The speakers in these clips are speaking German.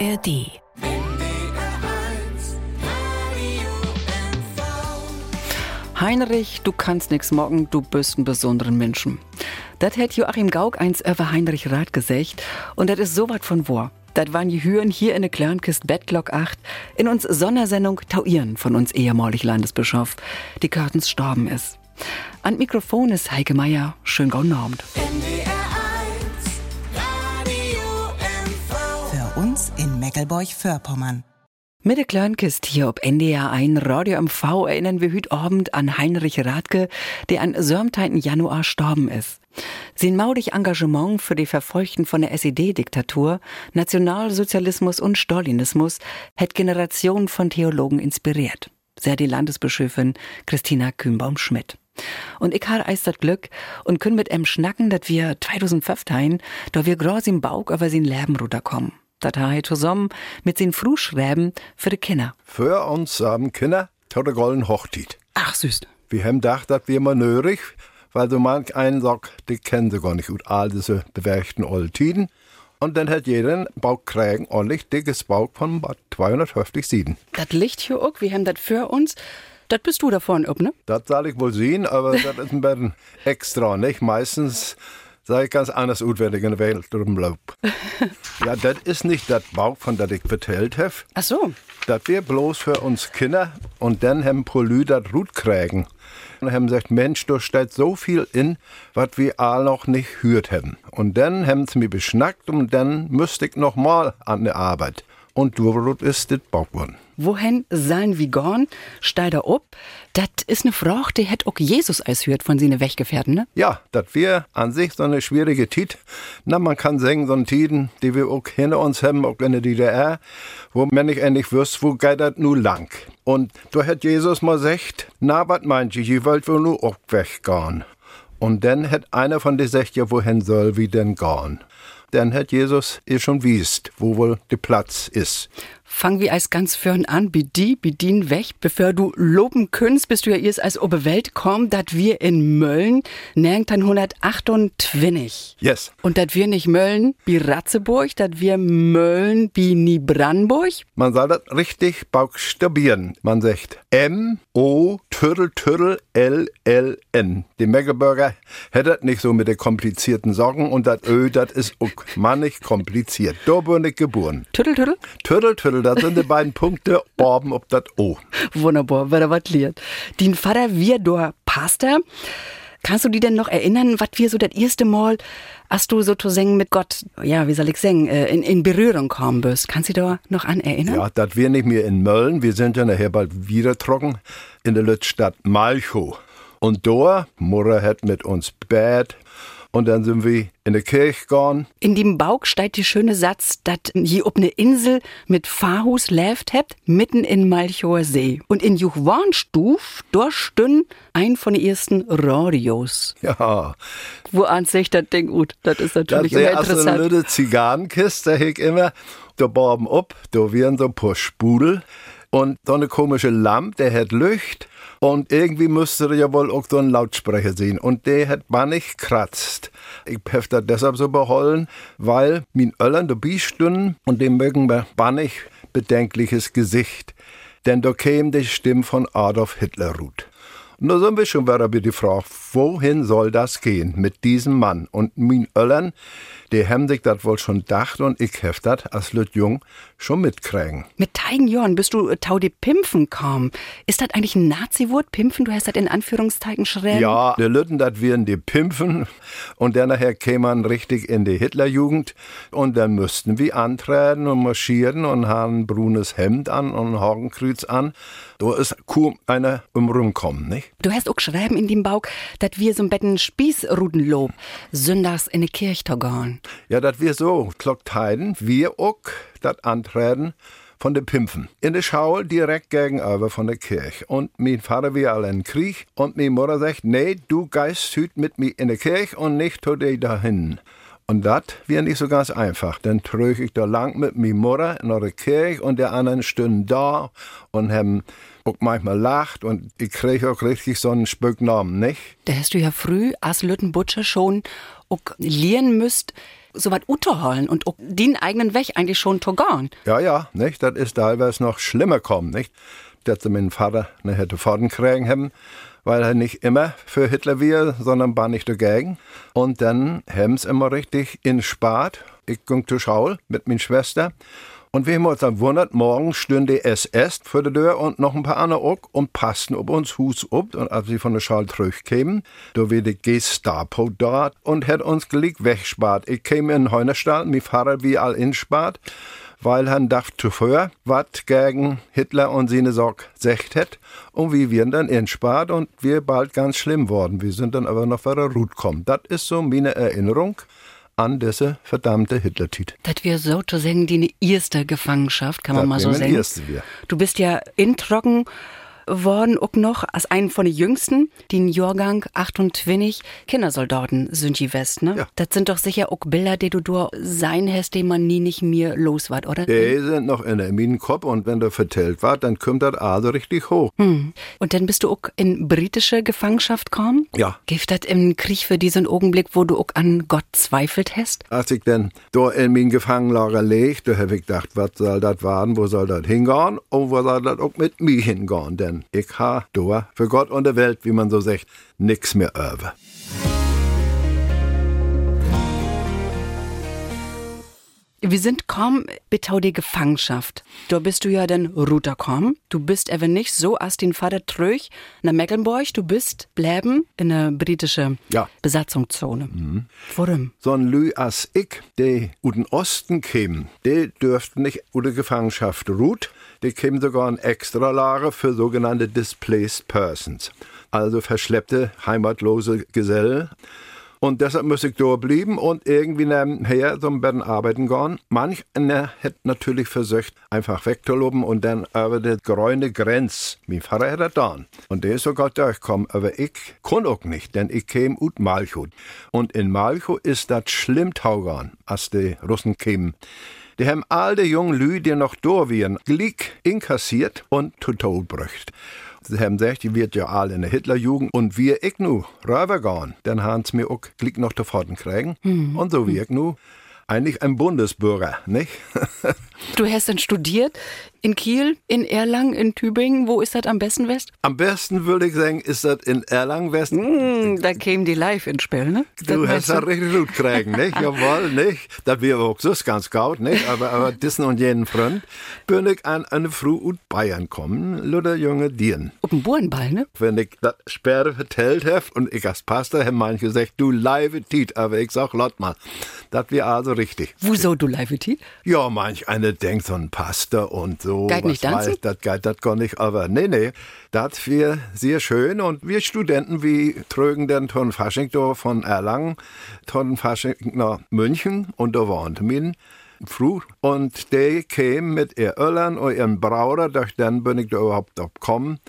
ARD. Heinrich, du kannst nix morgen, du bist ein besonderen Menschen. Das hätt Joachim Gauck eins über Heinrich Rath gesagt und das ist so wat von wahr. Das waren die Hüren hier in der Klernkist Bettlock 8 in uns Sondersendung Tauieren von uns ehemalig Landesbischof, die Kartens storben ist. An Mikrofon ist Heike Meier. Schön guten Abend. Meckelburg-Vorpommern. Mit der Kleinkist hier ob NDR 1 Radio MV erinnern wir heute Abend an Heinrich Radke, der an 17. Januar gestorben ist. Sein maudig Engagement für die Verfolgten von der SED-Diktatur, Nationalsozialismus und Stalinismus hat Generationen von Theologen inspiriert. Sehr die Landesbischöfin Christina Kühnbaum-Schmidt. Und ich habe das Glück und können mit em schnacken, dass wir 2015, da wir groß im Bauch über sein Leben runterkommen. Das habe zusammen mit den Frühschreiben für die Kinder. Für uns haben Kinder tot der golden Hochtit. Ach, süß. Wir haben gedacht, dass wir mal nörig, weil so manch einen sagt, die kennen sie gar nicht gut, all diese bewährten alten Tiden. Und dann hat jeder einen Bauch kriegen, ordentlich dickes Bauch von 250 Sieden. Das Licht hier auch, wir haben das für uns. Das bist du da vorne, ob, ne? Das soll ich wohl sehen, aber das ist ein bisschen extra, nicht? Meistens sei ich ganz anders ich in der Welt rumlauf. ja, das ist nicht das Bauch, von das ich vertellt habe. Ach so. Das wir bloß für uns Kinder und dann haben Polü das Rut kriegen. Und haben gesagt, Mensch, da steht so viel in, was wir all noch nicht hört haben. Und dann haben sie mich beschnackt und dann müsste ich noch mal an der Arbeit. Und du ist das Bauch geworden. Wohin sollen wir gehen? Steig da ob. Das ist eine Frage, die hätt auch Jesus als hört von seine Weggefährten, ne? Ja, das wir an sich so eine schwierige Tit. Na, man kann sagen, so eine Tiden, die wir auch hinter uns haben, auch in der DDR, wo man nicht endlich wüsst, wo geht das nu lang. Und da hat Jesus mal gesagt, na, was meint ihr, ihr wollt wohl nur auch weggehen. Und dann hat einer von den gesagt, ja, wohin soll wir denn gehen? Dann hat Jesus ihr schon wiest, wo wohl der Platz ist. Fangen wir als ganz fern an, bedi, bedien weg, bevor du loben könntest, bist du ja erst als Oberwelt komm, dat wir in Mölln, nirgend 128. Yes. Und dat wir nicht Mölln wie Ratzeburg, dat wir Mölln wie Niebrandenburg. Man soll das richtig buchstabieren. Man sagt M, O, Türl, Türl, L, L, N. Die Meggeburger hättet nicht so mit den komplizierten Sorgen und das Ö, das ist auch mannig kompliziert. Da bin ich geboren. Tüttel, tüttel. Türl, Türl, das sind die beiden Punkte oben ob das O. Wunderbar, wer da was lernt. Din Vater, wir do Pastor. Kannst du dich denn noch erinnern, was wir so das erste Mal, als du sozusagen mit Gott, ja, wie soll ich sagen, äh, in, in Berührung kommen bist? Kannst du dich da noch an erinnern? Ja, das wir nicht mehr in Mölln, wir sind ja nachher bald wieder trocken, in der Lützstadt Malchow. Und da, Mutter hat mit uns bett, und dann sind wir in der Kirche gegangen. In dem Bauch steht die schöne Satz, dass je ob ne Insel mit Fahrhus lebt habt, mitten in Malchower See. Und in Juchwarnstuf, dort stünn ein von den ersten Radios. Ja, Wo an sich das Ding gut, das ist das natürlich ist immer eine interessant. lüde Zigarrenkiste, da ich immer, da baben ab, da wären so ein paar Spudel und so eine komische Lampe, der hat Licht und irgendwie müsste ja wohl auch so einen Lautsprecher sehen und der hat bannig kratzt. Ich hef das deshalb so behollen, weil min Öllern dabei stünden und dem mögen wir bannig bedenkliches Gesicht. Denn da käme die Stimme von Adolf Hitler ruht. Und da sind wir schon wieder die Frage, wohin soll das gehen mit diesem Mann? Und min Öllern, die haben sich das wohl schon gedacht und ich hef das als Lüt Jung schon mitkriegen. Mit Teigen Jorn bist du äh, Tau de Pimpfen kaum. Ist das eigentlich ein Nazi-Wort? Pimpfen? Du hast das in Anführungszeichen schräg. Ja, die Lütten, das wären die Pimpfen. Und dann nachher käme man richtig in die Hitlerjugend. Und dann müssten wir antreten und marschieren und haben ein brunes Hemd an und ein Hakenkreuz an. Da ist kaum einer um rumkommen, nicht? Du hast auch schreiben in dem Bauch, dass wir so ein Betten Spießrudenlob sonntags in die Kirche gehen. Ja, das wir so, Glockteiden, wir auch das antreten von den Pimpfen. In der Schau direkt gegenüber von der Kirche. Und mein Vater wir alle in Krieg und meine Mutter sagt, nee, du geist hüt mit mir in der Kirche und nicht zu dir dahin. Und das wäre nicht so ganz einfach. Dann trög ich da lang mit mir Mutter in der Kirche und der anderen stünden da und haben auch manchmal lacht und ich krieg auch richtig so einen Spöcknamen, nicht? Da hast du ja früh als Lüttenbutscher schon auch lernen müsst, so was unterholen und auch den eigenen Weg eigentlich schon togan. Ja, ja, nicht? Das ist teilweise noch schlimmer kommen, nicht? Dass sie meinen Vater ne hätte kriegen haben, weil er nicht immer für Hitler wäre, sondern war nicht dagegen. Und dann haben sie immer richtig in Spat. Ich ging zur Schule mit meiner Schwester. Und wir haben uns dann wundert, morgen stünde die SS vor der Tür und noch ein paar andere auch und passten ob uns Hus ob. Und als sie von der Schule zurückkämen, da war die Gestapo dort und hat uns gleich wegspart. Ich käme in Heunerstadt, mein Vater wie all in Spart, weil han dacht zuvor, was gegen Hitler und seine Sorg secht hat. Und wir werden dann in Spart und wir bald ganz schlimm worden. Wir sind dann aber noch wieder Rut kommen. Das ist so meine Erinnerung an diese verdammte Hitler-Tit. Das wir so zu sagen, die erste Gefangenschaft, kann man das mal so sagen. Erste wir. Du bist ja in Trocken worden auch noch als einen von den jüngsten, die in Jahrgang 28 Kindersoldaten sind die West, ne? Ja. Das sind doch sicher auch Bilder, die du da sein hast, die man nie nicht mehr los war, oder? Die sind noch in der Kopf und wenn der vertellt war, dann kommt das also richtig hoch. Hm. Und dann bist du auch in britische Gefangenschaft gekommen? Ja. Gibt das im Krieg für diesen Augenblick, wo du auch an Gott zweifelt hast? Als ich dann da in mein Gefangenlager leg, da hab ich gedacht, was soll das werden, wo soll das hingehen und wo soll das auch mit mir hingehen, denn denn ich ha da für Gott und der Welt, wie man so sagt, nix mehr über. Wir sind kaum betau die Gefangenschaft. Da bist du ja dann runterkommen. Du bist aber nicht so als den Vater tröch nach Mecklenburg. Du bist bleiben in der britische Ja. Besatzungszone. Mhm. Warum? So ein Lü as ich, die u den Osten kämen, die dürften nicht der Gefangenschaft ruht. Die kämen sogar ein extra Lager für sogenannte Displaced Persons. Also verschleppte, heimatlose Gesellen. Und deshalb muss ich da bleiben und irgendwie nebenher ein bisschen arbeiten gehen. Manch einer hätte natürlich versucht, einfach wegzuloben und dann über die grüne Grenze. Mein Vater hätte da. Und der ist sogar durchgekommen, aber ich kann auch nicht, denn ich käme ut Malchow. Und in Malchow ist das schlimm taugan, als die Russen kämen. Die haben all die jungen Lü, die noch da wären, glick inkassiert und zu Tod brücht. Sie haben gesagt, die wird ja all in der Hitlerjugend und wir ich nu rübergehen, dann haben sie mir auch glick noch davon kriegen. Und so wie ich nu eigentlich ein Bundesbürger, nicht? Du hast dann studiert in Kiel, in Erlangen, in Tübingen. Wo ist das am besten West? Am besten würde ich sagen, ist das in Erlangen West. Hm, da kämen die live ins Spiel, ne? Du hast das richtig gut kriegen, nicht? Jawohl, nicht? Das wäre auch so ganz gut, nicht? Aber, aber diesen und jenen Freund bin ich an eine Früh ut Bayern kommen, Luther junge Dieren. Auf dem Burenball, ne? Wenn ich das später vertellt habe und ich als Pastor habe manche gesagt, du live Tiet, aber ich sag, lot mal, das wäre also richtig. Wieso du live Tea? Ja, manch eine denkt so ein Pastor und so. Geht nicht tanzen? Das geht, das kann ich, aber nee, nee, das wäre sehr schön. Und wir Studenten, wie trögen den von Fasching da von Erlangen, von Fasching nach München und da waren min früh und die kämen mit ihr Öllern und ihren Brauder, durch dann bin ich da überhaupt abgekommen,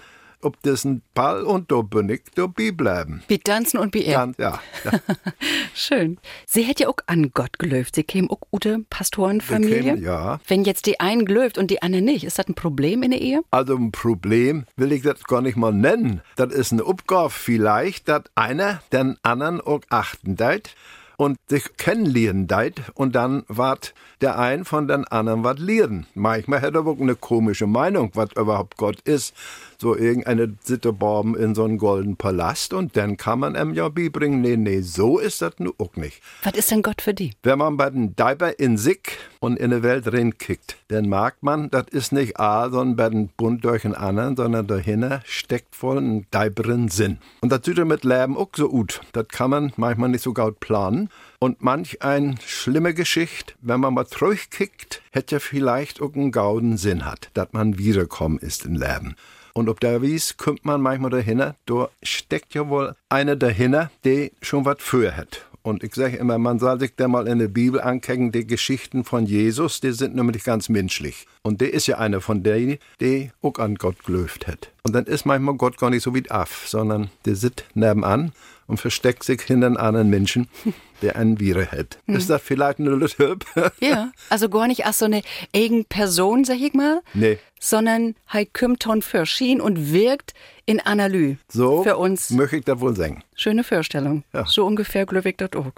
ob das ein Ball und da bin ich dabei bleiben. Wie tanzen und wie er. Ja, ja. Schön. Sie hätte ja auch an Gott gelöft. Sie käme auch gute Pastorenfamilie. Kämen, ja. Wenn jetzt die einen gelöft und die anderen nicht, ist das ein Problem in der Ehe? Also ein Problem will ich das gar nicht mal nennen. Das ist eine Aufgabe vielleicht, dass einer den anderen auch achten deit und sich kennenlernen deit und dann wat der ein von den anderen wat lernen. Manchmal hat er auch eine komische Meinung, was überhaupt Gott ist. So irgendeine Sitteborben in so einen goldenen Palast und dann kann man ihm ja beibringen, nee, nee, so ist das nu auch nicht. Was ist denn Gott für die? Wenn man bei den Diaper in sich und in die Welt reinkickt, dann merkt man, das ist nicht A, sondern bei den Bund durch den anderen, sondern dahinter steckt voll ein Diaperen Sinn. Und das tut er mit Leben auch so gut. Das kann man manchmal nicht so gut planen. Und manch ein schlimme Geschichte, wenn man mal zurückkickt, hätte ja vielleicht auch einen gauden Sinn hat, dass man wiederkommen ist im Leben. Und ob der wies, kommt man manchmal dahinter, da steckt ja wohl einer dahinter, der schon was für hat. Und ich sage immer, man soll sich da mal in der Bibel angucken, die Geschichten von Jesus, die sind nämlich ganz menschlich. Und der ist ja einer von denen, die auch an Gott gelöft hat. Und dann ist manchmal Gott gar nicht so wie Aff, sondern der sitzt nebenan und versteckt sich hinter einen anderen Menschen, der einen Viren hat. Ist das vielleicht eine Typ? Ja, also gar nicht als so eine eigen Person, sag ich mal, nee. sondern halt kommt ton für Schien und wirkt in Analyse. So Für uns möchte ich das wohl sagen. schöne Vorstellung. Ja. So ungefähr glaube ich das auch.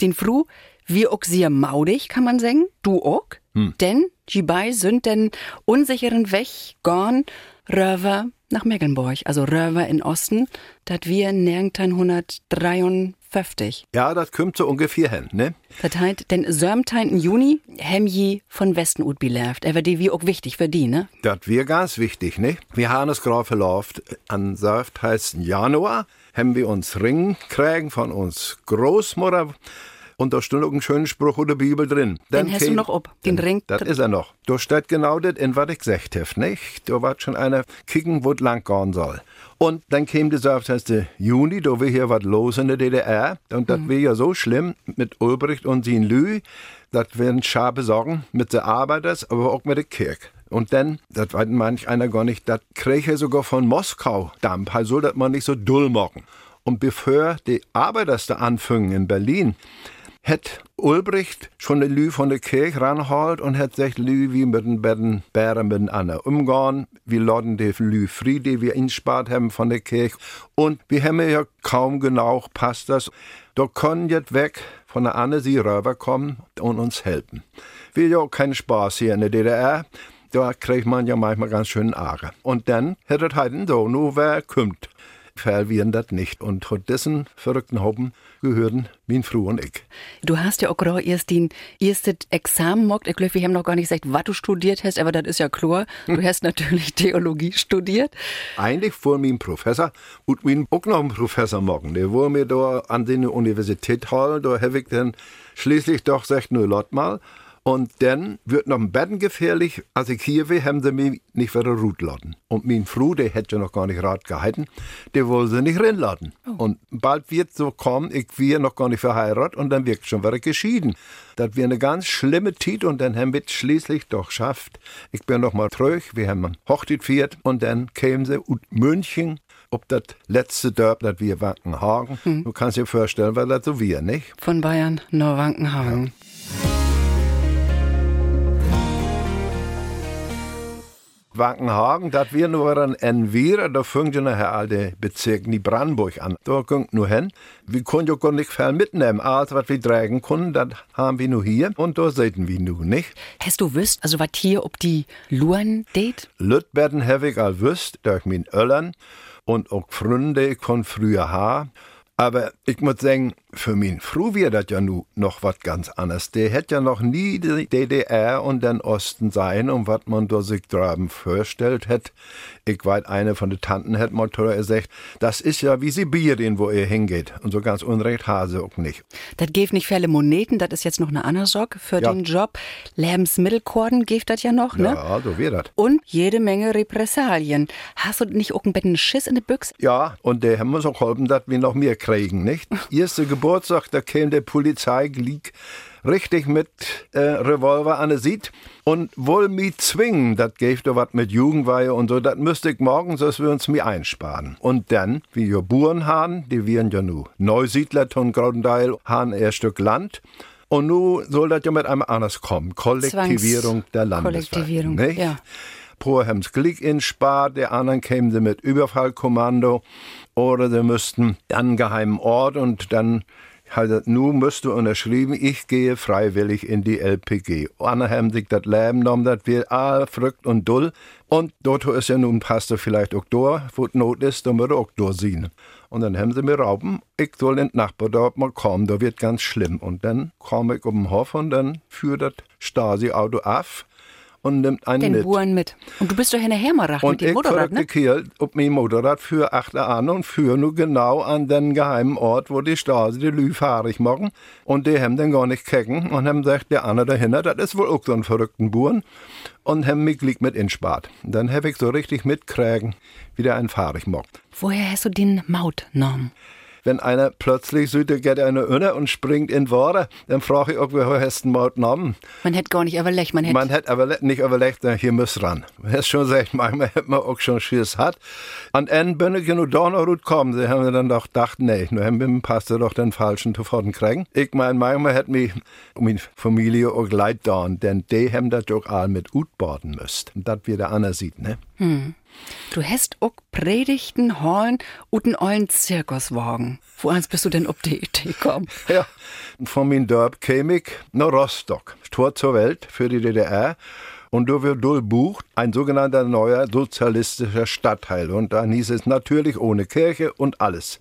Den Fru Wir auch sehr maudig, kann man sagen. Du auch. Hm. Denn die bei sind den unsicheren Weg gorn Röver nach Mecklenburg, also Röver in Osten, dat wir 1953. Ja, das kommt so ungefähr hin, ne? Das heißt, den 17. Juni hem je von Westen ut beläft. Er war die wie auch wichtig für die, ne? Das wir ganz wichtig, ne? Wir haben es gerade verlaufen, an 17. Januar haben wir uns Ring kriegen von uns Großmutter und da steht auch ein schöner Spruch in der Bibel drin. Den hast du noch ob, den Ring. Das ist er noch. Da steht genau das in, was ich gesagt habe, nicht? Da war schon einer kicken, wo lang gehen soll. Und dann kam der 17. Juni, da war hier was los in der DDR. Und das mhm. war ja so schlimm mit Ulbricht und sin Lü. Das werden scharfe Sorgen mit den Arbeiters, aber auch mit der Kirche. Und dann, das weiß manch einer gar nicht, das kriege ich sogar von Moskau Dampf, also dass man nicht so dull machen. Und bevor die Arbeiters da anfangen in Berlin, hat Ulbricht schon den Lü von der Kirche ranholt und hat gesagt, Lü, wie mit den beiden Bären miteinander umgehen. Wir laden die Lü frei, die wir inspart haben von der Kirche. Und wir haben ja kaum genau, passt das. Da können jetzt weg von der Anne sie rüber kommen und uns helfen. Wir ja keinen Spaß hier in der DDR. Da kriegt man ja manchmal ganz schön Ärger. Und dann hätte es halt so, nur wer kommt verlieren das nicht. Und zu diesen verrückten Hauben gehören mein Frau und ich. Du hast ja auch gerade erst den ersten Examen gemacht. Ich glaube, wir haben noch gar nicht gesagt, was du studiert hast, aber das ist ja klar. Du hast natürlich Theologie studiert. Eigentlich vor meinem Professor und mein auch noch einen Professor machen. Der war mir da an der Universität holen, da habe ich dann schließlich doch gesagt, nur lot mal. Und dann wird noch ein Betten gefährlich. Als ich hier war, haben sie mich nicht wieder Rut laden. Und mein Frau, der hätte ja noch gar nicht Rat gehalten, der wollte sie nicht reinladen. Oh. Und bald wird so kommen, ich wir noch gar nicht verheiratet und dann wird schon wieder geschieden. Das wird eine ganz schlimme Zeit und dann haben wir es schließlich doch geschafft. Ich bin noch mal tröch, wir haben Hochzeit gefeiert und dann kämen sie und München ob das letzte Dörp, das wir Wankenhagen. Hm. Du kannst dir vorstellen, weil das so wir, nicht? Von Bayern nur Wankenhagen. Ja. Wankenhagen, das wir nur ein Envira, da fängt ja nachher alte Bezirk in Brandenburg an. Da kommt nur hin. Wir können ja gar nicht viel mitnehmen. Alles, was wir tragen können, das haben wir nur hier und da sehen wir nur nicht. Hast du wüsst, also was hier, ob die Luan date? Lütberden habe ich all wüsst, durch mein Öllern und auch Freunde von früher haben. Aber ich muss sagen, für mich früh wird das ja nu noch was ganz anderes. Der hätte ja noch nie die DDR und den Osten sein, um was man da sich drüben vorstellt hätte. Ich weiß, eine von den Tanten hätte mal gesagt, das ist ja wie Sibirien, wo ihr hingeht. Und so ganz unrecht hase auch nicht. Das gibt nicht viele Moneten, das ist jetzt noch eine andere Sorge für ja. den Job. Lebensmittelkorden gibt das ja noch, ne? Ja, so wird das. Und jede Menge Repressalien. Hast du nicht auch ein bisschen Schiss in der Büchse? Ja, und der haben uns auch geholfen, dass wir noch mehr kriegen, nicht? Erste Geburtstag, da käme der Polizei richtig mit äh, Revolver an der Sied und wohl mich zwingen, das geht doch was mit Jugendweihe und so, das müsste ich morgen, dass wir uns mir einsparen. Und dann, wie wir Buren haben, die wären ja nu Neusiedler von Graudendeil, haben ein Stück Land. Und nu soll das ja mit einem anders kommen. Kollektivierung Zwangs der Landeswehr. Kollektivierung, nicht? ja. Haben's Glick in Spar, der anderen kämen sie mit Überfallkommando oder sie müssten an geheimen Ort und dann halt, nun müsst du unterschrieben, ich gehe freiwillig in die LPG. Andere haben sich das Leben genommen, das wir all verrückt und dull. Und dort ist ja nun Pastor vielleicht auch da, wo Not ist, dann wird auch da sehen. Und dann haben sie mir rauben, ich soll in den Nachbardorf mal kommen, da wird ganz schlimm. Und dann komme ich um den Hof und dann führt das Stasi-Auto auf und nimmt einen den mit. Buren mit. Und du bist doch in der Hermerach mit dem Motorrad, ne? Und ich ob mein Motorrad für acht an und führe nur genau an den geheimen Ort, wo die Stasi die Lü fahrig machen. Und die haben dann gar nicht kecken und haben gesagt, der Anne dahinter, das ist wohl auch so ein verrückten Buren. Und haben mich liegt mit inspart. Dann habe ich so richtig mitkriegen, wie der einen fahrig macht. Woher hast du den Maut genommen? Wenn einer plötzlich sieht, da geht einer unter und springt in Wasser, dann frage ich, ob wir einen Maut genommen. Man hätte gar nicht überlegt, man hätte. Man hätte aber nicht überlegt, hier muss ran. Man hat schon gesagt, manchmal hätte man auch schon Schiss hat. Und dann bin ich nur da noch gut kommen. Sie haben dann doch gedacht, nee, nur haben wir Pastor doch den falschen Tufoten kriegen. Ich meine, manchmal hätte mich um meine Familie auch leid da, denn die haben das doch all mit Utbaden müsst. Und das wie der andere sieht, ne? Hm. Du hast auch Predigten Horn und einen ollen Zirkuswagen. Wo eins bist du denn auf die Idee gekommen? Ja, von meinem Dorf käme ich nach Rostock, Tor zur Welt für die DDR. Und da wird bucht ein sogenannter neuer sozialistischer Stadtteil. Und dann hieß es natürlich ohne Kirche und alles.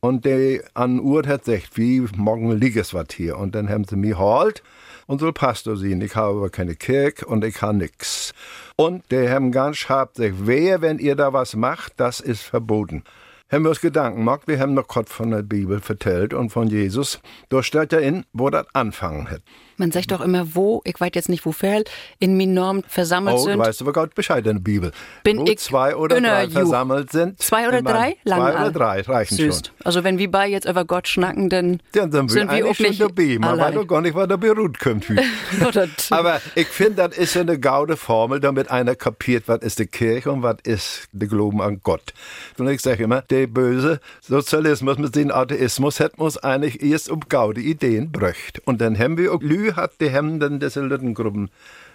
Und die an Uhr hat gesagt, wie morgen liegt es was hier. Und dann haben sie mich halt und so Pastor sehen. Ich habe aber keine Kirche und ich habe nix. Und die haben ganz scharf gesagt, wer, wenn ihr da was macht, das ist verboten haben wir uns Gedanken gemacht, wir haben noch Gott von der Bibel vertellt und von Jesus. Da steht ja in, wo das anfangen hat. Man sagt doch immer, wo, ich weiß jetzt nicht, wo viel, in Minorm versammelt oh, sind. Oh, weißt du Gott Bescheid in der Bibel. Bin wo ich zwei oder drei you. versammelt sind. Zwei oder drei? Lang zwei oder drei reichen Süß. schon. Also wenn wir bei jetzt über Gott schnacken, dann, dann sind, wir auch nicht dabei. Man allein. weiß doch gar nicht, was da beruht kommt. aber ich finde, das ist eine gaude Formel, damit einer kapiert, was ist die Kirche und was ist der Glauben an Gott. Und ich sage immer, der böse Sozialismus mit dem Atheismus hat uns eigentlich erst um gaude Ideen bröcht. Und dann haben wir auch Lü hat die haben dann diese Gruppen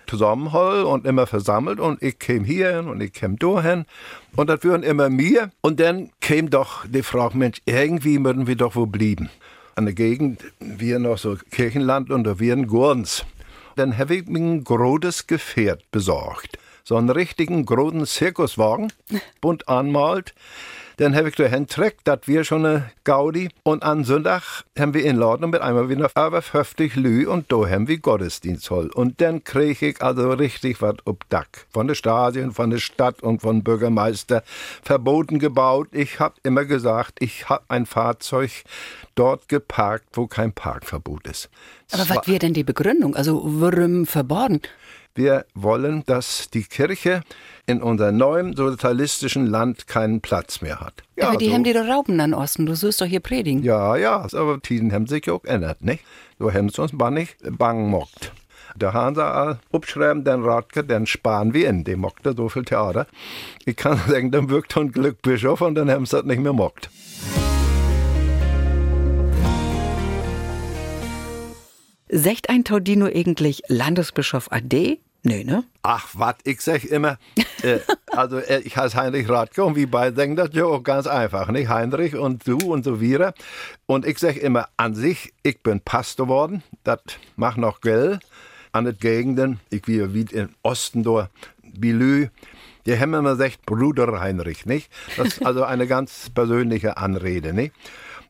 zusammengeholt und immer versammelt und ich käme hierhin und ich käme dahin und das würden immer mir und dann käme doch die Frage, Mensch, irgendwie würden wir doch wo blieben. An der Gegend, wir noch so Kirchenland und da wären Gurns. Dann habe ich mir ein großes Gefährt besorgt. So einen richtigen großen Zirkuswagen, bunt anmalt. Dann habe ich dahin trägt, das wir schon eine Gaudi. Und am Sonntag haben wir in Laden mit einmal wieder über 50 Lü und da haben wir Gottesdienst voll. Und dann kriege ich also richtig was ob Dack. Von der Stasi und von der Stadt und von Bürgermeister verboten gebaut. Ich habe immer gesagt, ich habe ein Fahrzeug dort geparkt, wo kein Parkverbot ist. Aber was wäre denn die Begründung? Also warum verboten? Wir wollen, dass die Kirche in unserem neuen sozialistischen Land keinen Platz mehr hat. Ja, aber die so. haben die doch Rauben an Osten. Du sollst doch hier predigen. Ja, ja, aber Tiden haben sich auch geändert, nicht? So haben sie uns nicht bang mockt. Da haben sie all abschreiben, den Ratke, den sparen wir in. Die mockte so viel Theater. Ich kann sagen, dann wirkt ein Glückbischof und dann haben sie das nicht mehr mockt. Secht ein Taudino eigentlich Landesbischof AD? Nö, ne? Ach, was, ich sag immer, äh, also äh, ich heiße Heinrich Radke und wir beide denken das ja auch ganz einfach, nicht? Heinrich und du und so weiter. Und ich sag immer, an sich, ich bin Pastor worden, das macht noch Geld. An den Gegenden, ich wie, wie im Osten da, Bilü, die haben immer gesagt, Bruder Heinrich, nicht? Das ist also eine ganz persönliche Anrede, nicht?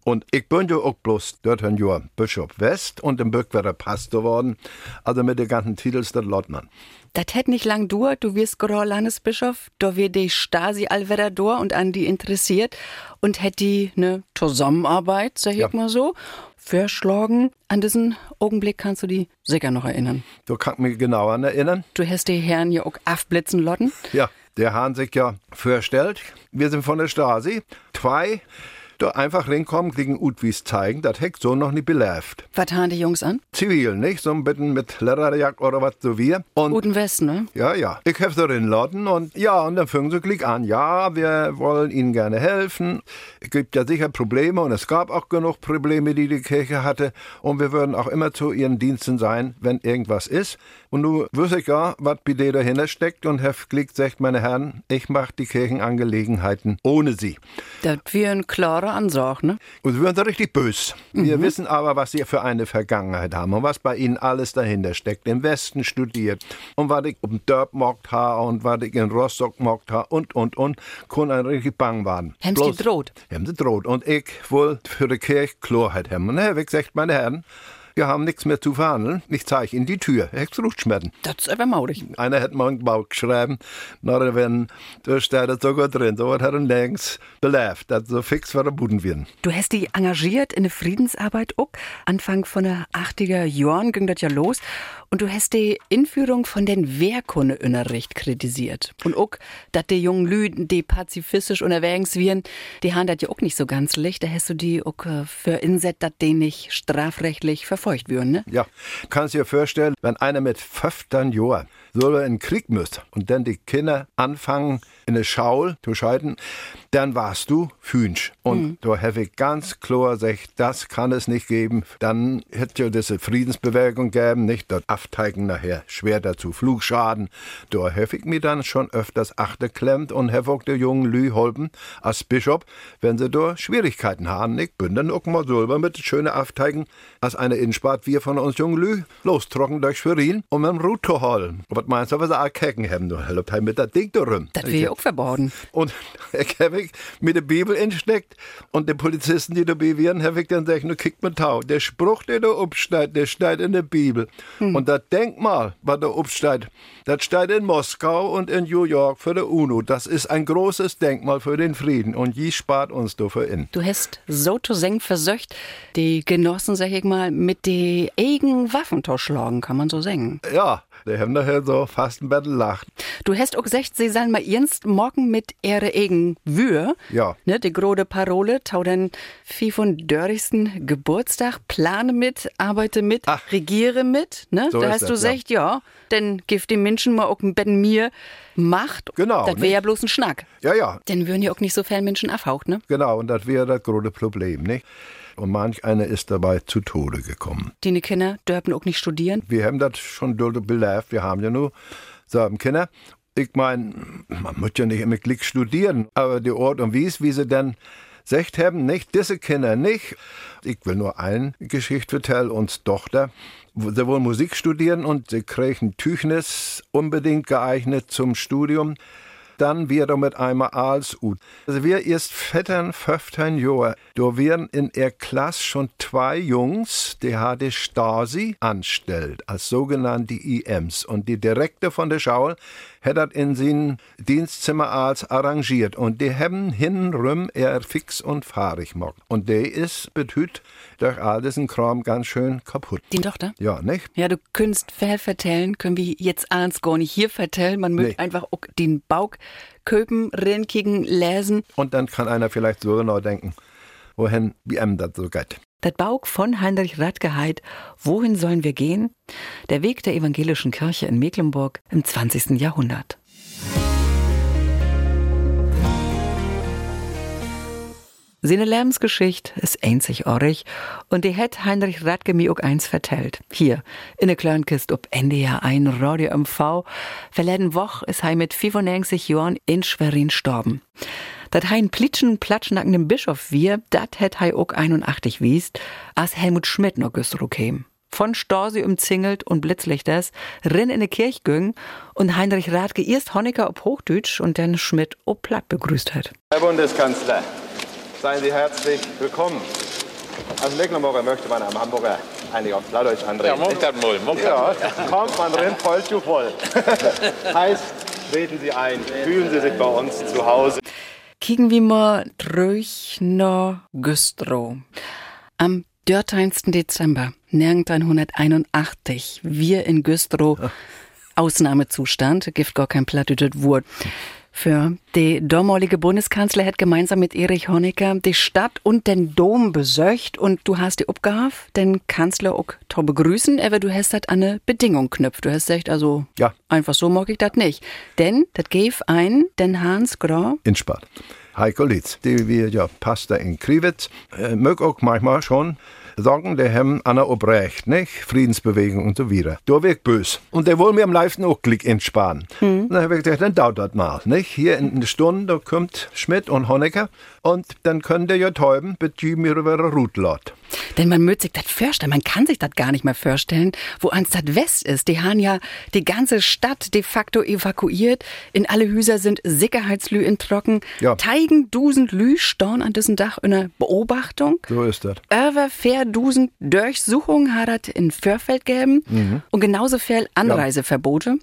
Und ich bin ja auch bloß dort ein Jahr Bischof West und im Bück wäre Pastor worden. Also mit den ganzen Titels der Lottmann. Das hätt nicht lang dauert, du wirst gerade Landesbischof, da wird die Stasi allwetter da und an die interessiert und hätt die ne Zusammenarbeit, sag ich Ja. mal so, verschlagen. An diesen Augenblick kannst du die sicher noch erinnern. Da kann ich mich genau an erinnern. Du hast die Herren ja auch aufblitzen lotten. Ja, der haben sich ja vorstellt. Wir sind von der Stasi. Zwei, da einfach reinkommen, kriegen Utwies zeigen, das heck so noch nicht beläft. Was haben die Jungs an? Zivil, nicht? So ein bisschen mit Lederjagd oder was so wir. Und Guten Westen, ne? Ja, ja. Ich hab so den Laden und ja, und dann fangen sie gleich an. Ja, wir wollen Ihnen gerne helfen. Es gibt ja sicher Probleme und es gab auch genug Probleme, die die Kirche hatte. Und wir würden auch immer zu Ihren Diensten sein, wenn irgendwas ist. Und wüsste ich ja, was bei dir dahinter steckt und Herr Glick sagt, meine Herren, ich mache die Kirchenangelegenheiten ohne Sie. Das wäre eine klare Ansage, ne? Und wir sind richtig bös. Wir wissen aber, was Sie für eine Vergangenheit haben und was bei Ihnen alles dahinter steckt. Im Westen studiert und was ich um Dörp mockt habe und was ich in Rostock mockt habe und, und, und. Kann ein richtig bang werden. Haben Sie gedroht? Haben sie droht. Und ich will für die Kirche Klarheit haben. Und habe ich gesagt, meine Herren, wir haben nichts mehr zu verhandeln. Ich zeige Ihnen die Tür. Herr Rutschmerden. Das ist aber maurig. Einer hat mal einen Bauch geschrieben, na, wenn, da steht das sogar drin, so was hat er längst belebt, dass so fix verboten werden. Du hast die engagiert in der Friedensarbeit auch. Anfang von der 80er Jahren ging das ja los. Und du hast die Inführung von den Wehrkundeunterricht kritisiert. Und auch, dass die jungen Lüden, die pazifistisch unterwegs wären, die haben das ja auch nicht so ganz leicht. Da hast du die auch äh, für inset, dass die nicht strafrechtlich verfolgt verfeucht würden, ne? Ja, kannst dir vorstellen, wenn einer mit 15 Jahren soll er in den Krieg müsste und dann die Kinder anfangen, in der Schaul zu scheiden, dann warst du Fünsch. Und mhm. da habe ich ganz klar gesagt, das kann es nicht geben. Dann hätte ja diese Friedensbewegung gegeben, nicht dort afteigen nachher schwer dazu Flugschaden. Da habe ich mir dann schon öfters achterklemmt und habe auch der jungen Lü holpen als Bischof, wenn sie da Schwierigkeiten haben. Ich bin dann auch mal selber mit schönen Afteigen, als eine Innenspart wir von uns jungen Lü lostrocken durch Schwerin, um im Rut zu holen. Was was sie auch haben? Du mit der Ding da rum. Das will ich auch verboten. Und ich habe mit der Bibel insteckt und die Polizisten, die dabei wären, habe ich dann gesagt, nu kick mal tau. Der Spruch, der da upsteigt, der steht in der Bibel. Hm. Und das Denkmal, was da upsteigt, das steht in Moskau und in New York für die UNO. Das ist ein großes Denkmal für den Frieden und je spart uns dafür in. Du hast so zu seng versöcht, die Genossen, sag ich mal, mit die eigenen Waffen schlagen, kann man so sagen. Ja, die haben nachher so fast ein Battle lacht. Du hast auch gesagt, sie sollen mal ernst morgen mit ihre eigen Wür. Ja. Ne, die große Parole, tau den 35. Geburtstag, plane mit, arbeite mit, Ach. regiere mit. Ne? So da hast das, du gesagt, ja, ja denn gibt die Menschen mal auch ein bisschen mir Macht. Genau. Das wäre ja bloß ein Schnack. Ja, ja. Denn würden ja auch nicht so viele Menschen abhaucht, ne? Genau, und das wäre das große Problem, nicht? Und manch einer ist dabei zu Tode gekommen. Die Kinder dürfen auch nicht studieren? Wir haben das schon belebt. Wir haben ja nur so Kinder. Ich meine, man muss ja nicht immer Glück studieren, aber die Ort und Wies, wie sie dann sagt haben, nicht diese Kinder nicht. Ich will nur eine Geschichte erzählen. Uns Tochter, sie wollen Musik studieren und sie kriegen Tüchnis unbedingt geeignet zum Studium dann wieder mit einmal als ut. Also wir erst 14, 15 Jahre, da werden in der Klasse schon zwei Jungs, die hat die Stasi anstellt, als sogenannte IMs. Und die Direktor von der Schule hat das in sein Dienstzimmer als arrangiert. Und die haben hinrum er fix und fahrig gemacht. Und der ist betüt durch all diesen Kram ganz schön kaputt. Die Tochter? Ja, nicht? Ja, du könntest viel vertellen, können wir jetzt eins gar nicht hier vertellen. Man nee. einfach den Bauch köpen, rinkigen, lesen. Und dann kann einer vielleicht so genau denken, wohin, wie em das so geht. Das Bauch von Heinrich Radke heit, Wohin sollen wir gehen? Der Weg der evangelischen Kirche in Mecklenburg im 20. Jahrhundert. Seine Lebensgeschichte ist einzigartig und die hat Heinrich Radke mir auch eins vertellt. Hier, in der kleinen Kiste ob NDR ein Radio MV. Verleden Woch ist er mit 95 Jahren in Schwerin gestorben. Dat hein plitschen platschnackenden Bischof wir, dat het hei ook 81 wiest, as Helmut Schmidt noch güstro käm. Von Storsi umzingelt und Blitzlichters, rin in de Kirch güng und Heinrich Radke erst Honecker ob Hochdeutsch und dann Schmidt ob Platt begrüßt hat. Herr Bundeskanzler, seien Sie herzlich willkommen. Als Mecklenburger möchte man am Hamburger eigentlich auf Plattdeutsch anreden. Ja, munter mal, munter Ja, kommt man drin, voll zu voll. heißt, treten Sie ein, fühlen Sie sich bei uns zu Hause kicken wir mal durch nach Güstrow. Am 13. Dezember 1981, wir in Güstrow, Ausnahmezustand, gibt gar kein plattdeutsches Wort. Für die damalige Bundeskanzler hat gemeinsam mit Erich Honecker die Stadt und den Dom besöcht und du hast die Aufgabe, den Kanzler auch zu begrüßen, aber du hast das an eine Bedingung knüpft. Du hast gesagt, also ja. einfach so mag ich das nicht. Denn das gäf ein, den Hans Grau. In Spart. Heiko Litz, die wir ja Pastor in Kriwitz, äh, mög auch manchmal schon sagen, der haben Anna Obrecht, nicht? Friedensbewegung und so weiter. Da wird bös. Und der wollen mir am liebsten auch Glück entsparen. Hm. Dann habe ich gesagt, dann dauert das mal, nicht? Hier in einer Stunde, da kommt Schmidt und Honecker und dann können der ja täuben, betrieben mir über Rutlot. Denn man mögt sich das vorstellen, man kann sich das gar nicht mehr vorstellen, wo ans das West ist. Die haben ja die ganze Stadt de facto evakuiert. In alle Häuser sind Sicherheitslü in Trocken. Ja. Teigen dusend Lü storn an diesem Dach in der Beobachtung. So ist das. Fair dusend Durchsuchungen hat das in Förfeld gegeben. Mhm. Und genauso viel Anreiseverbote. Ja.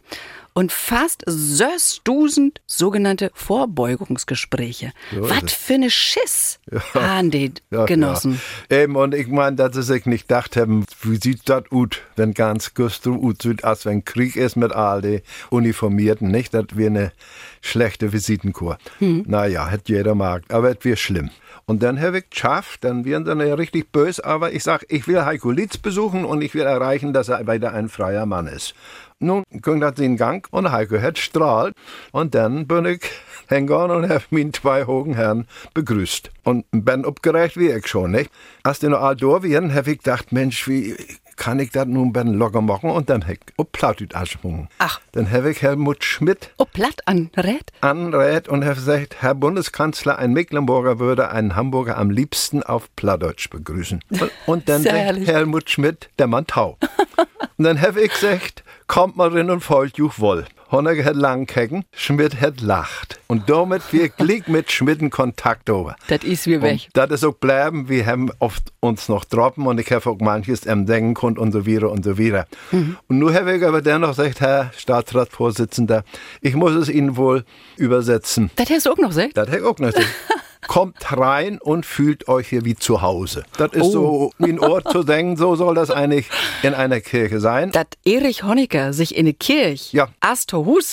Und fast söstusend sogenannte Vorbeugungsgespräche. So Was für eine Schiss haben die Genossen. Ja. Eben, und ich meine, dass sie sich nicht gedacht haben, wie sieht das aus, wenn ganz Güstrow ut sieht, als wenn Krieg ist mit all den Uniformierten, nicht? Das wäre eine schlechte Visitenkur. Naja, hätte jeder mag, aber es wäre schlimm. Und dann habe ich geschafft, dann wären sie ja richtig böse, aber ich sag, ich will Heiko Litz besuchen und ich will erreichen, dass er wieder ein freier Mann ist. Nun ging das in Gang und Heiko hat strahlt und dann bin ich hingegangen und habe meinen zwei hohen Herren begrüßt. Und bin abgerecht wie ich schon, nicht? Als die noch all da wären, habe ich gedacht, Mensch, wie kann ich das nun ben locker machen? Und dann habe ich auf Plattdeutsch angesprochen. Ach. Dann habe ich Helmut Schmidt Oh, platt an Rät? anrät und hat gesagt, Herr Bundeskanzler, ein Mecklenburger würde einen Hamburger am liebsten auf Plattdeutsch begrüßen. Und, und dann sagt. Helmut Schmidt, der Mann tau. und dann habe ich gesagt, kommt mal rein und folgt juch wohl. Honecker hat lang kecken, Schmidt hat lacht. Und damit wir glick mit Schmidt in Kontakt over. Das ist wie weg. Das ist auch bleiben, wir haben oft uns noch droppen und ich habe auch manches am denken können und so wieder und so wieder. Mhm. Und nun habe ich aber dennoch gesagt, Herr Staatsratsvorsitzender, ich muss es Ihnen wohl übersetzen. Das hast du auch noch gesagt? Das hätte ich auch noch gesagt. Kommt rein und fühlt euch hier wie zu Hause. Das ist so wie ein Ort zu denken, so soll das eigentlich in einer Kirche sein. dass Erich Honecker sich in eine Kirche Ja.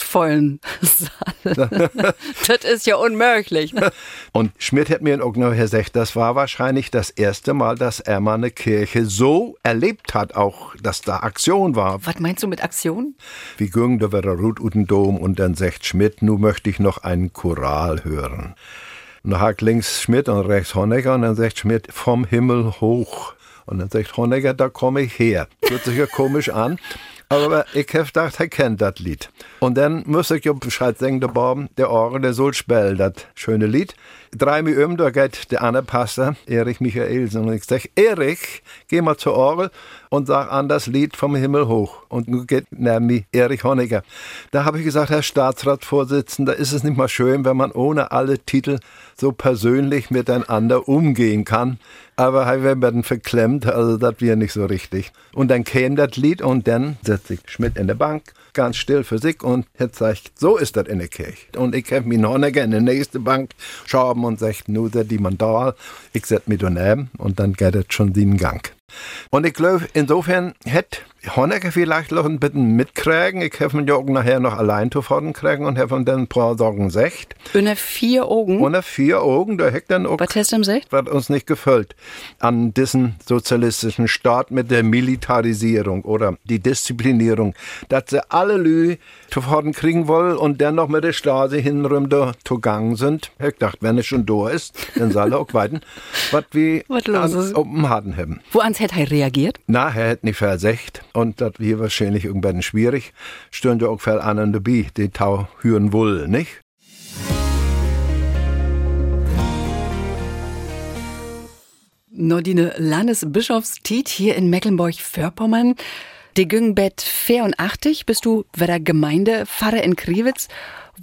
Vollen soll. das ist ja unmöglich. Und Schmidt hat mir auch noch gesagt, das war wahrscheinlich das erste Mal, dass er mal eine Kirche so erlebt hat, auch, dass da Aktion war. Was meinst du mit Aktion? Wie ging wieder Ruth uten Dom und dann sagt Schmidt, nun möchte ich noch einen Choral hören. Und dann hat links Schmidt und rechts Honecker und dann sagt Schmidt, vom Himmel hoch. Und dann sagt Honecker, da komme ich her. Hört sich ja komisch an. Aber ich habe gedacht, er kennt das Lied. Und dann muss ich ja Bescheid sagen, der der Orgel, der soll spielen, das schöne Lied. Drei mir um, da geht der andere Pastor, Erich Michaelsen. Und ich sag, Erich, geh mal zur Orgel und sag an das Lied vom Himmel hoch. Und nun geht mir Erich Honecker. Da habe ich gesagt, Herr Staatsratsvorsitzender, ist es nicht mal schön, wenn man ohne alle Titel so persönlich miteinander umgehen kann. Aber wir werden verklemmt, also das wäre nicht so richtig. Und dann käme das Lied und dann setzt sich Schmidt in der Bank, ganz still für sich und jetzt sagt, so ist das in der Kirche. Und ich habe mich Honecker in die nächste Bank schaben und sagt, nur die man da, ich setz mich daneben und dann geht das schon den Gang. Und ich glaube, insofern hätte Honecker vielleicht noch ein bisschen mitkriegen. Ich habe ja auch nachher noch allein zu fahren kriegen und habe dann ein paar Sorgen gesagt. Unter vier Augen. Und vier Augen, da hätte dann auch Was hast du was uns nicht gefällt an diesen sozialistischen Staat mit der Militarisierung oder die Disziplinierung, dass sie alle Lü zu Faden kriegen wollen und dann noch mit der Stasi hinrüm da zugang sind. Ich dachte, wenn es schon da ist, dann soll er auch weiten, was wir Was an- Harten haben. Wo ans hätte er reagiert? Na, er hat nicht versecht und das wäre wahrscheinlich irgendwann schwierig. Stören ja auch viel anderen dabei, die Tau hören wollen, nicht? Nur die Landesbischofstiet hier in Mecklenburg-Vorpommern. Die Güngbett 84 bist du wieder Gemeindepfarrer in Kriwitz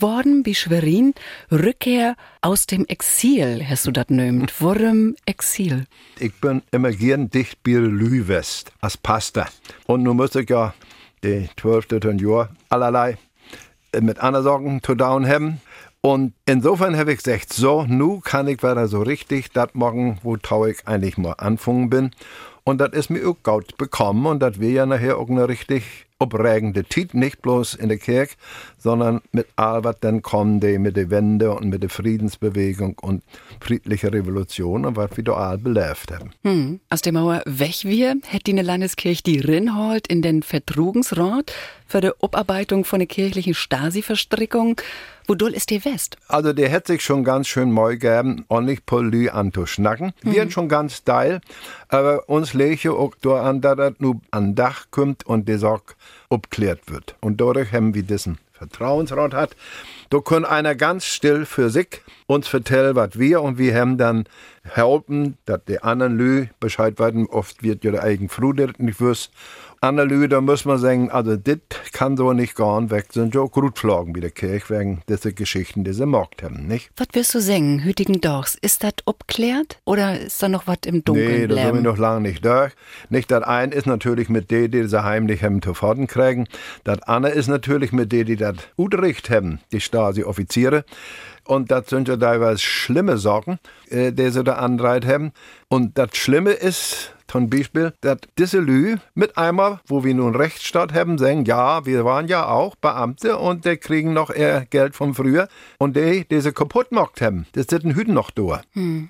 worden, wie Schwerin. Rückkehr aus dem Exil, hast du das nömt. Warum Exil? Ich bin immer gern dicht bei Lü West als Pastor. Und nun muss ich ja die 12. Jahr allerlei mit anderen Sorgen zu down haben. Und insofern habe ich gesagt, so, nu kann ich wieder so richtig das machen, wo tau ich eigentlich mal anfangen bin. Und das ist mir auch gut bekommen und das wäre ja nachher auch eine richtig abregende Tit, nicht bloß in der Kirche, sondern mit all was dann kommen, die mit der Wende und mit der Friedensbewegung und friedliche Revolution und was wir da all belebt haben. Hm. Aus der Mauer weg wir, hätte die Landeskirche die Rinhold in den Vertrugensrat für die Abarbeitung von der kirchlichen Stasi-Verstrickung. Wodurch ist die West? Also der hätte sich schon ganz schön moi gegeben, ordentlich Polly anzuschnacken. Wir sind schon ganz steil, aber uns lege auch da an, dass das nur an Dach kommt und die Sorg abklärt wird. Und dadurch haben wir diesen Vertrauensrat hat. Da kann einer ganz still für sich uns vertellen, was wir und wir haben dann helfen, dass die anderen Lü Bescheid weiten. Oft wird ja der eigen Bruder nicht wüsst. Andere da muss man sagen, also das kann so nicht gehen, weg sind ja Grutflagen wie der Kirche wegen dieser Geschichten, die sie gemacht haben, nicht? Was wirst du sagen, hütigen Dorfs? Ist das abklärt oder ist da noch was im Dunkeln Nee, da sind wir noch lange nicht durch. Nicht, das ein ist natürlich mit denen, die sie heimlich haben zu Faden kriegen. Das andere ist natürlich mit denen, die das Utrecht haben, die Stasi-Offiziere. Und das sind ja teilweise schlimme Sachen, äh, die sie da anreit haben. Und das Schlimme ist, zum Beispiel, dass diese Lü mit einmal, wo wir nun Rechtsstaat haben, sagen, ja, wir waren ja auch Beamte und die kriegen noch ihr Geld von früher. Und die, die sie kaputt gemacht haben, die sitzen Hüten noch da.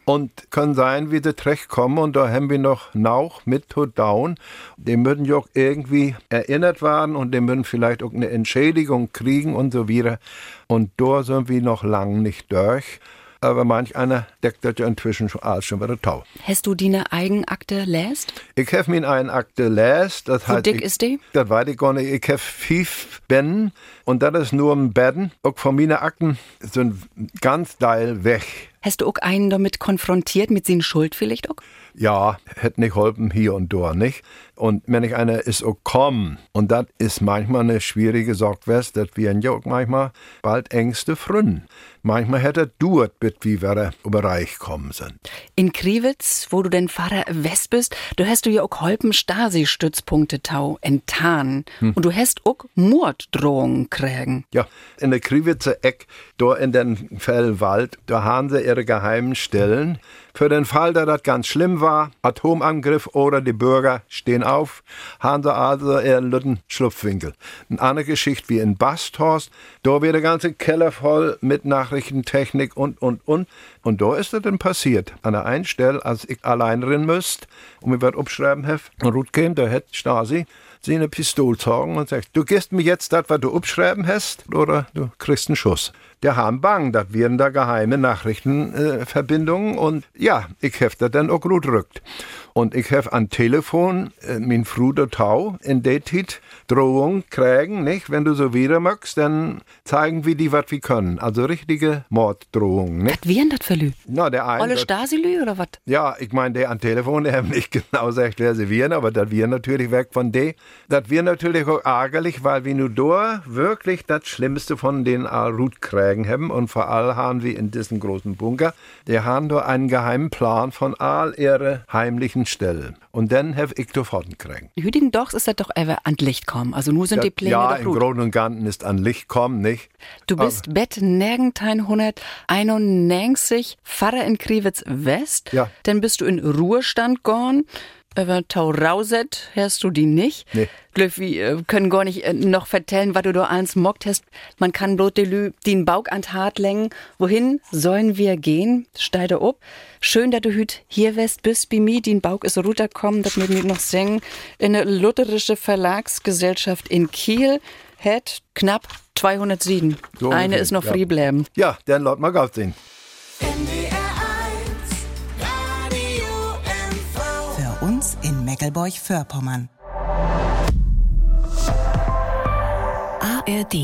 Und kann sein, wie sie zurechtkommen. Und da haben wir noch Nauch mit to down. Die müssen ja auch irgendwie erinnert werden und die müssen vielleicht auch eine Entschädigung kriegen und so weiter. Und da sind wir noch lang nicht durch. Aber manch einer deckt das ja inzwischen schon alles schon wieder tau. Hast du deine Eigenakte läst? Ich habe mir in einen Akte les, das heißt. dick ich, ist die? Das weiß ich gar nicht. Ich habe fünf Bänden und das ist nur ein Betten. Auch von meinen Akten sind ganz Teil weg. Hast du auch einen damit konfrontiert mit seinen Schuld vielleicht auch? Ja, hätte nicht geholfen hier und da, nicht? Und wenn ich einer ist auch kommen, und das ist manchmal eine schwierige Sache, wes, das wir ja auch manchmal bald Ängste frühen. Manchmal hätte duert, bis wie wir über Reich kommen sind. In Kriwitz, wo du den Pfarrer West bist, du hast du ja auch holpen Stasi-Stützpunkte tau enttarn. Und du hast auch Morddrohungen kriegen. Ja, in der Kriwitzer Eck, da in den Fellwald, da haben sie ihre geheimen Stellen. Für den Fall, dass das ganz schlimm war, Atomangriff oder die Bürger stehen auf, haben sie also ihren lütten Schlupfwinkel. Eine andere Geschichte wie in Basthorst, da wird der ganze Keller voll mit Nachrichtentechnik und, und, und. Und da ist das dann passiert. An der einen Stelle, als ich allein rein müsst und mir was abschreiben hef, Ruth käme, da hätte Stasi sie eine Pistole zogen und sagt, du gehst mir jetzt das, was du abschreiben hast, oder du kriegst einen Schuss. Der haben bang, das wären da geheime Nachrichtenverbindungen äh, und ja, ich hef das dann auch gut rückt. Und ich hef an Telefon äh, mein Bruder Tau in der Tit Drohung kriegen, nicht? Wenn du so wieder magst, dann zeigen wir die, was wir können. Also richtige Morddrohungen, nicht? Was wären das für Lü? Na, der eine. Olle Stasi-Lü oder was? ja, ich meine, der am Telefon, der hat nicht genau gesagt, wer sie wären, aber das wir natürlich weg von de. Das wir natürlich auch ärgerlich, weil wir nur da wirklich das Schlimmste von den Arut kriegen haben und vor allem haben wir in diesem großen Bunker, der haben da einen geheimen Plan von all ihre heimlichen Stellen. Und dann habe ich davon kriegen. In Hütigen Dorfs ist das doch ever an Licht kommen. Also nur sind die Pläne ja, im. Großen und Ganzen ist an Licht kommen, nicht? Du bist Bett Nergentein 191 Pfarrer in Kriwitz West. Ja. Dann bist du in Ruhestand gorn. Über Taurauset hörst du die nicht. Nee. Glöf, wir äh, können gar nicht äh, noch vertellen, was du da eins mockt hast. Man kann bloß den den Bauch an Hart längen. Wohin sollen wir gehen? Steide ob. Schön, dass du hüt hier west bist, bei mir. Den Bauch ist runterkommen, das mir mir noch singen. In eine lutherische Verlagsgesellschaft in Kiel. Het knapp 200 Sieden. So Eine ist noch ja. frei bleiben. Ja, dann laut mal Gott sehen. Radio Meckelburg-Vorpommern. ARD